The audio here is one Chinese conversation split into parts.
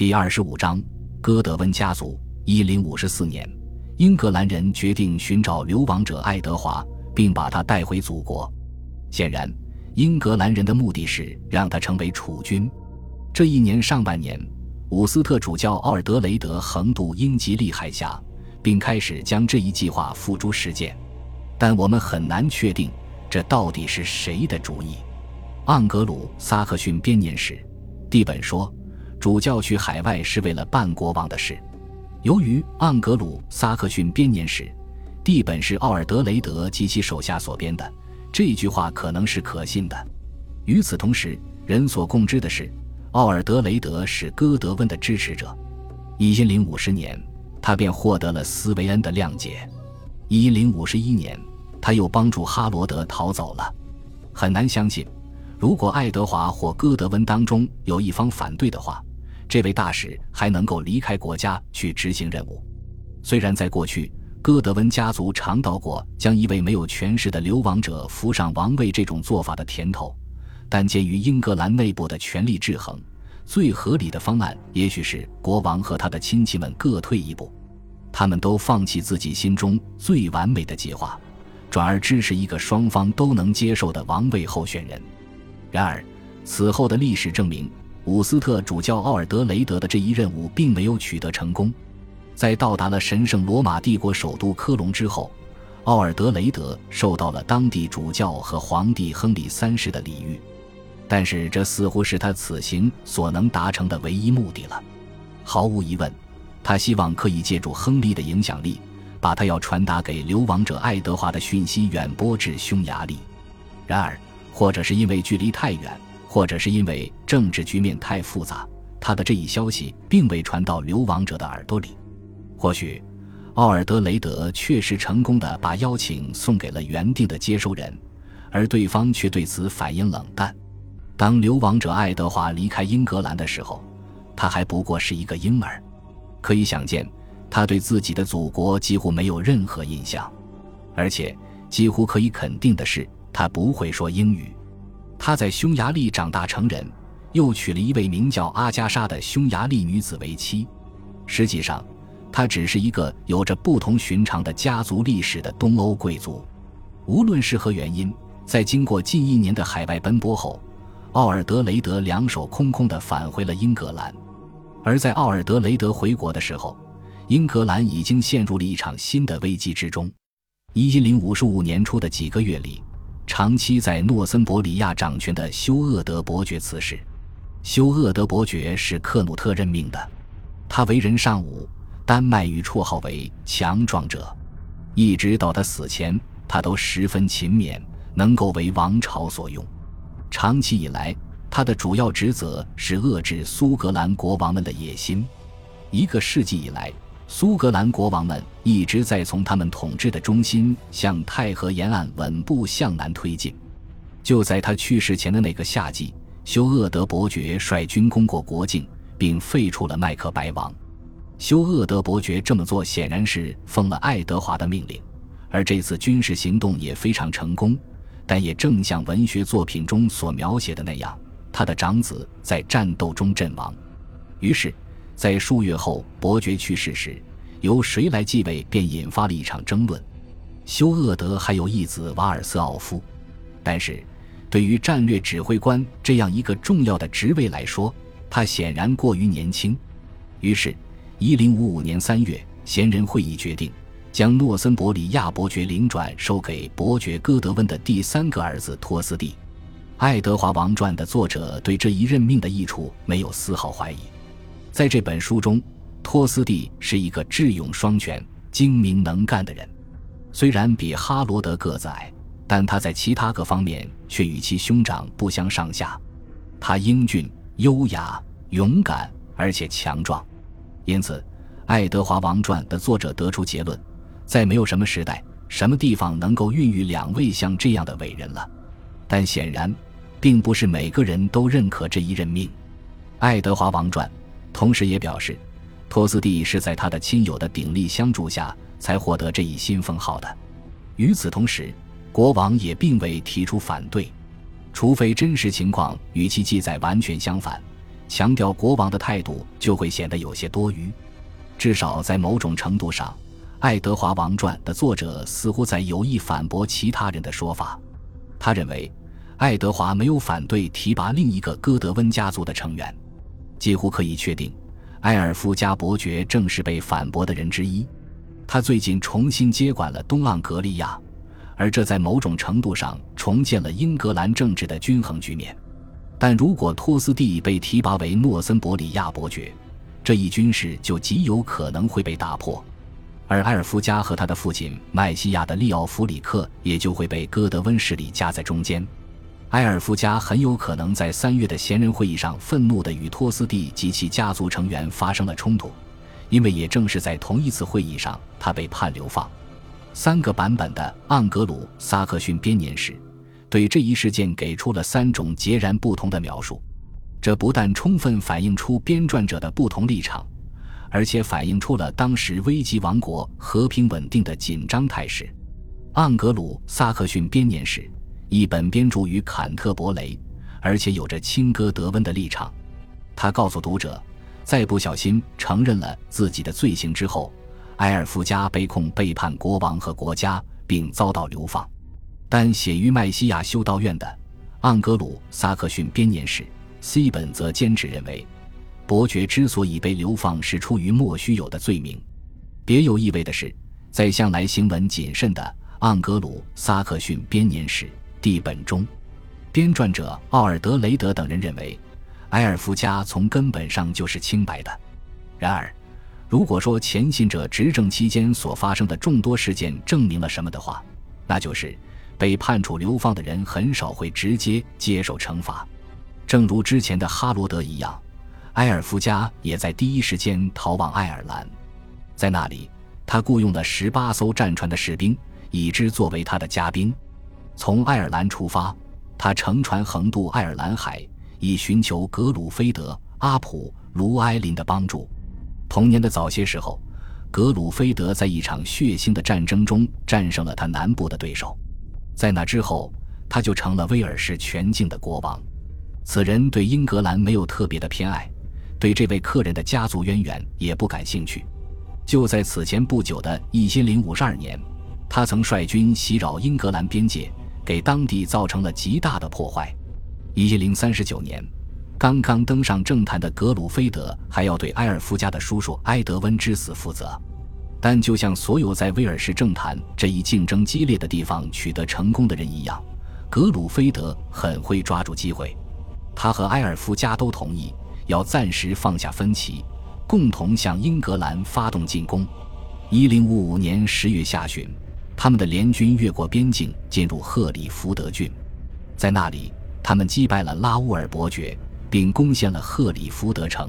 第二十五章，哥德温家族。一零五十四年，英格兰人决定寻找流亡者爱德华，并把他带回祖国。显然，英格兰人的目的是让他成为储君。这一年上半年，伍斯特主教奥尔德雷德横渡英吉利海峡，并开始将这一计划付诸实践。但我们很难确定，这到底是谁的主意。盎格鲁撒克逊编年史，蒂本说。主教去海外是为了办国王的事。由于盎格鲁撒克逊编年史地本是奥尔德雷德及其手下所编的，这句话可能是可信的。与此同时，人所共知的是，奥尔德雷德是哥德温的支持者。一零五十年，他便获得了斯维恩的谅解。一零五十一年，他又帮助哈罗德逃走了。很难相信，如果爱德华或哥德温当中有一方反对的话。这位大使还能够离开国家去执行任务。虽然在过去，哥德温家族尝到过将一位没有权势的流亡者扶上王位这种做法的甜头，但鉴于英格兰内部的权力制衡，最合理的方案也许是国王和他的亲戚们各退一步，他们都放弃自己心中最完美的计划，转而支持一个双方都能接受的王位候选人。然而，此后的历史证明。伍斯特主教奥尔德雷德的这一任务并没有取得成功。在到达了神圣罗马帝国首都科隆之后，奥尔德雷德受到了当地主教和皇帝亨利三世的礼遇，但是这似乎是他此行所能达成的唯一目的了。毫无疑问，他希望可以借助亨利的影响力，把他要传达给流亡者爱德华的讯息远播至匈牙利。然而，或者是因为距离太远。或者是因为政治局面太复杂，他的这一消息并未传到流亡者的耳朵里。或许，奥尔德雷德确实成功的把邀请送给了原定的接收人，而对方却对此反应冷淡。当流亡者爱德华离开英格兰的时候，他还不过是一个婴儿。可以想见，他对自己的祖国几乎没有任何印象，而且几乎可以肯定的是，他不会说英语。他在匈牙利长大成人，又娶了一位名叫阿加莎的匈牙利女子为妻。实际上，他只是一个有着不同寻常的家族历史的东欧贵族。无论是何原因，在经过近一年的海外奔波后，奥尔德雷德两手空空地返回了英格兰。而在奥尔德雷德回国的时候，英格兰已经陷入了一场新的危机之中。一零五十五年初的几个月里。长期在诺森伯里亚掌权的休厄德伯爵辞世。休厄德伯爵是克努特任命的，他为人尚武，丹麦语绰号为“强壮者”。一直到他死前，他都十分勤勉，能够为王朝所用。长期以来，他的主要职责是遏制苏格兰国王们的野心。一个世纪以来。苏格兰国王们一直在从他们统治的中心向太河沿岸稳步向南推进。就在他去世前的那个夏季，休厄德伯爵率军攻过国境，并废除了麦克白王。休厄德伯爵这么做显然是奉了爱德华的命令，而这次军事行动也非常成功。但也正像文学作品中所描写的那样，他的长子在战斗中阵亡。于是。在数月后，伯爵去世时，由谁来继位便引发了一场争论。休厄德还有一子瓦尔瑟奥夫，但是，对于战略指挥官这样一个重要的职位来说，他显然过于年轻。于是，一零五五年三月，贤人会议决定将诺森伯里亚伯爵领转授给伯爵哥德温的第三个儿子托斯蒂。《爱德华王传》的作者对这一任命的益处没有丝毫怀疑。在这本书中，托斯蒂是一个智勇双全、精明能干的人。虽然比哈罗德个子矮，但他在其他各方面却与其兄长不相上下。他英俊、优雅、勇敢，而且强壮。因此，《爱德华王传》的作者得出结论：再没有什么时代、什么地方能够孕育两位像这样的伟人了。但显然，并不是每个人都认可这一任命。《爱德华王传》。同时也表示，托斯蒂是在他的亲友的鼎力相助下才获得这一新封号的。与此同时，国王也并未提出反对，除非真实情况与其记载完全相反，强调国王的态度就会显得有些多余。至少在某种程度上，《爱德华王传》的作者似乎在有意反驳其他人的说法。他认为，爱德华没有反对提拔另一个哥德温家族的成员，几乎可以确定，埃尔夫加伯爵正是被反驳的人之一。他最近重新接管了东盎格利亚，而这在某种程度上重建了英格兰政治的均衡局面。但如果托斯蒂被提拔为诺森伯里亚伯爵，这一军事就极有可能会被打破。而埃尔夫加和他的父亲麦西亚的利奥弗里克也就会被哥德温势力夹在中间。埃尔夫家很有可能在三月的闲人会议上愤怒地与托斯蒂及其家族成员发生了冲突，因为也正是在同一次会议上，他被判流放。三个版本的《盎格鲁撒克逊编年史》对这一事件给出了三种截然不同的描述，这不但充分反映出编撰者的不同立场。而且反映出了当时危及王国和平稳定的紧张态势。盎格鲁撒克逊编年史一本编著于坎特伯雷，而且有着亲哥德温的立场。他告诉读者，在不小心承认了自己的罪行之后，埃尔夫加被控背叛国王和国家，并遭到流放。但写于麦西亚修道院的盎格鲁撒克逊编年史 C 本则坚持认为。伯爵之所以被流放，是出于莫须有的罪名。别有意味的是，在向来行文谨慎的《盎格鲁撒克逊编年史》地本中，编撰者奥尔德雷德等人认为，埃尔夫家从根本上就是清白的。然而，如果说前信者执政期间所发生的众多事件证明了什么的话，那就是被判处流放的人很少会直接接受惩罚，正如之前的哈罗德一样。埃尔夫家也在第一时间逃往爱尔兰，在那里，他雇佣了十八艘战船的士兵，以之作为他的家兵。从爱尔兰出发，他乘船横渡爱尔兰海，以寻求格鲁菲德、阿普、卢埃林的帮助。同年的早些时候，格鲁菲德在一场血腥的战争中战胜了他南部的对手。在那之后，他就成了威尔士全境的国王。此人对英格兰没有特别的偏爱。对这位客人的家族渊源也不感兴趣。就在此前不久的一千零五十二年，他曾率军袭扰英格兰边界，给当地造成了极大的破坏。一千零三十九年，刚刚登上政坛的格鲁菲德还要对埃尔夫家的叔叔埃德温之死负责。但就像所有在威尔士政坛这一竞争激烈的地方取得成功的人一样，格鲁菲德很会抓住机会。他和埃尔夫家都同意。要暂时放下分歧，共同向英格兰发动进攻。一零五五年十月下旬，他们的联军越过边境，进入赫里福德郡，在那里，他们击败了拉乌尔伯爵，并攻陷了赫里福德城。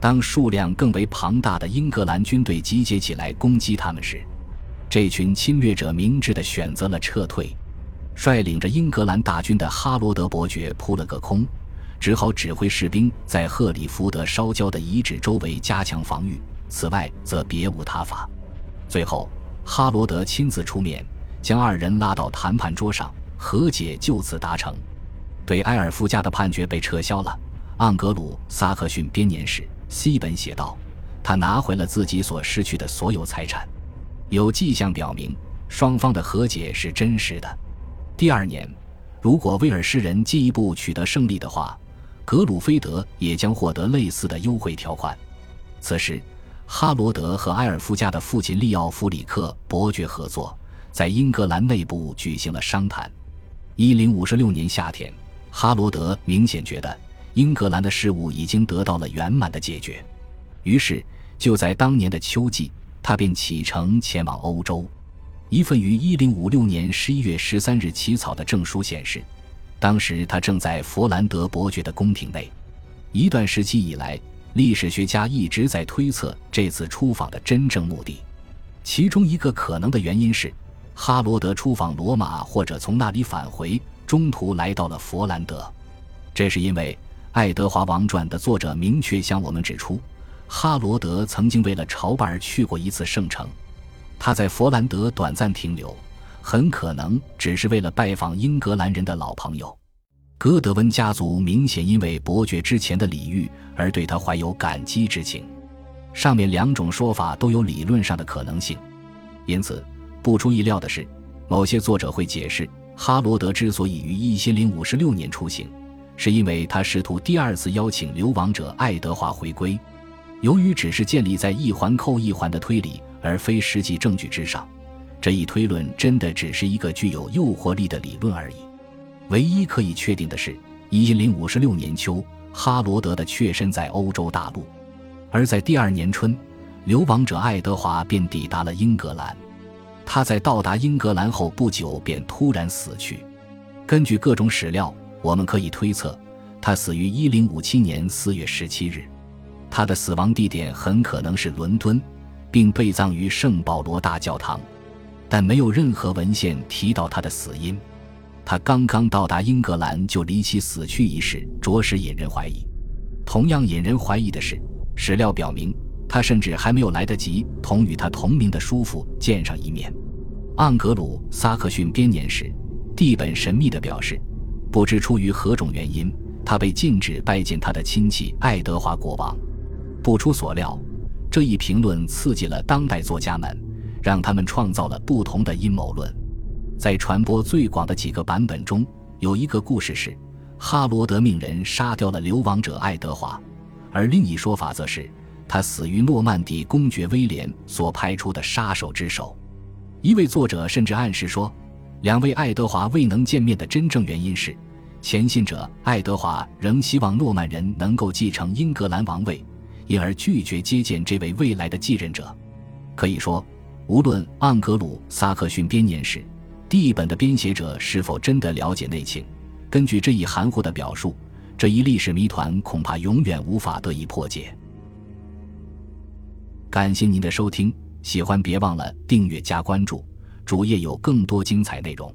当数量更为庞大的英格兰军队集结起来攻击他们时，这群侵略者明智地选择了撤退。率领着英格兰大军的哈罗德伯爵扑了个空。只好指挥士兵在赫里福德烧焦的遗址周围加强防御，此外则别无他法。最后，哈罗德亲自出面，将二人拉到谈判桌上，和解就此达成。对埃尔夫家的判决被撤销了。盎格鲁撒克逊编年史西本写道：“他拿回了自己所失去的所有财产。”有迹象表明，双方的和解是真实的。第二年，如果威尔士人进一步取得胜利的话，格鲁菲德也将获得类似的优惠条款。此时，哈罗德和埃尔夫家的父亲利奥弗里克伯爵合作，在英格兰内部举行了商谈。一零五十六年夏天，哈罗德明显觉得英格兰的事务已经得到了圆满的解决，于是就在当年的秋季，他便启程前往欧洲。一份于一零五六年十一月十三日起草的证书显示。当时他正在佛兰德伯爵的宫廷内。一段时期以来，历史学家一直在推测这次出访的真正目的。其中一个可能的原因是，哈罗德出访罗马或者从那里返回，中途来到了佛兰德。这是因为《爱德华王传》的作者明确向我们指出，哈罗德曾经为了朝拜而去过一次圣城。他在佛兰德短暂停留。很可能只是为了拜访英格兰人的老朋友。哥德温家族明显因为伯爵之前的礼遇而对他怀有感激之情。上面两种说法都有理论上的可能性，因此不出意料的是，某些作者会解释哈罗德之所以于一千零五十六年出行，是因为他试图第二次邀请流亡者爱德华回归。由于只是建立在一环扣一环的推理，而非实际证据之上，这一推论真的只是一个具有诱惑力的理论而已。唯一可以确定的是，一千零五十六年秋，哈罗德的确身在欧洲大陆。而在第二年春，流亡者爱德华便抵达了英格兰。他在到达英格兰后不久便突然死去。根据各种史料，我们可以推测，他死于1057年4月17日。他的死亡地点很可能是伦敦，并被葬于圣保罗大教堂，但没有任何文献提到他的死因。他刚刚到达英格兰就离奇死去一事，着实引人怀疑。同样引人怀疑的是。史料表明，他甚至还没有来得及同与他同名的叔父见上一面。盎格鲁撒克逊编年史蒂本神秘地表示，不知出于何种原因，他被禁止拜见他的亲戚爱德华国王。不出所料，这一评论刺激了当代作家们，让他们创造了不同的阴谋论。在传播最广的几个版本中，有一个故事是哈罗德命人杀掉了流亡者爱德华。而另一说法则是，他死于诺曼底公爵威廉所派出的杀手之手。一位作者甚至暗示说，两位爱德华未能见面的真正原因是，前信者爱德华仍希望诺曼人能够继承英格兰王位，因而拒绝接见这位未来的继任者。可以说，无论盎格鲁撒克逊编年史第一本的编写者是否真的了解内情，根据这一含糊的表述。这一历史谜团恐怕永远无法得以破解。感谢您的收听，喜欢别忘了订阅加关注，主页有更多精彩内容。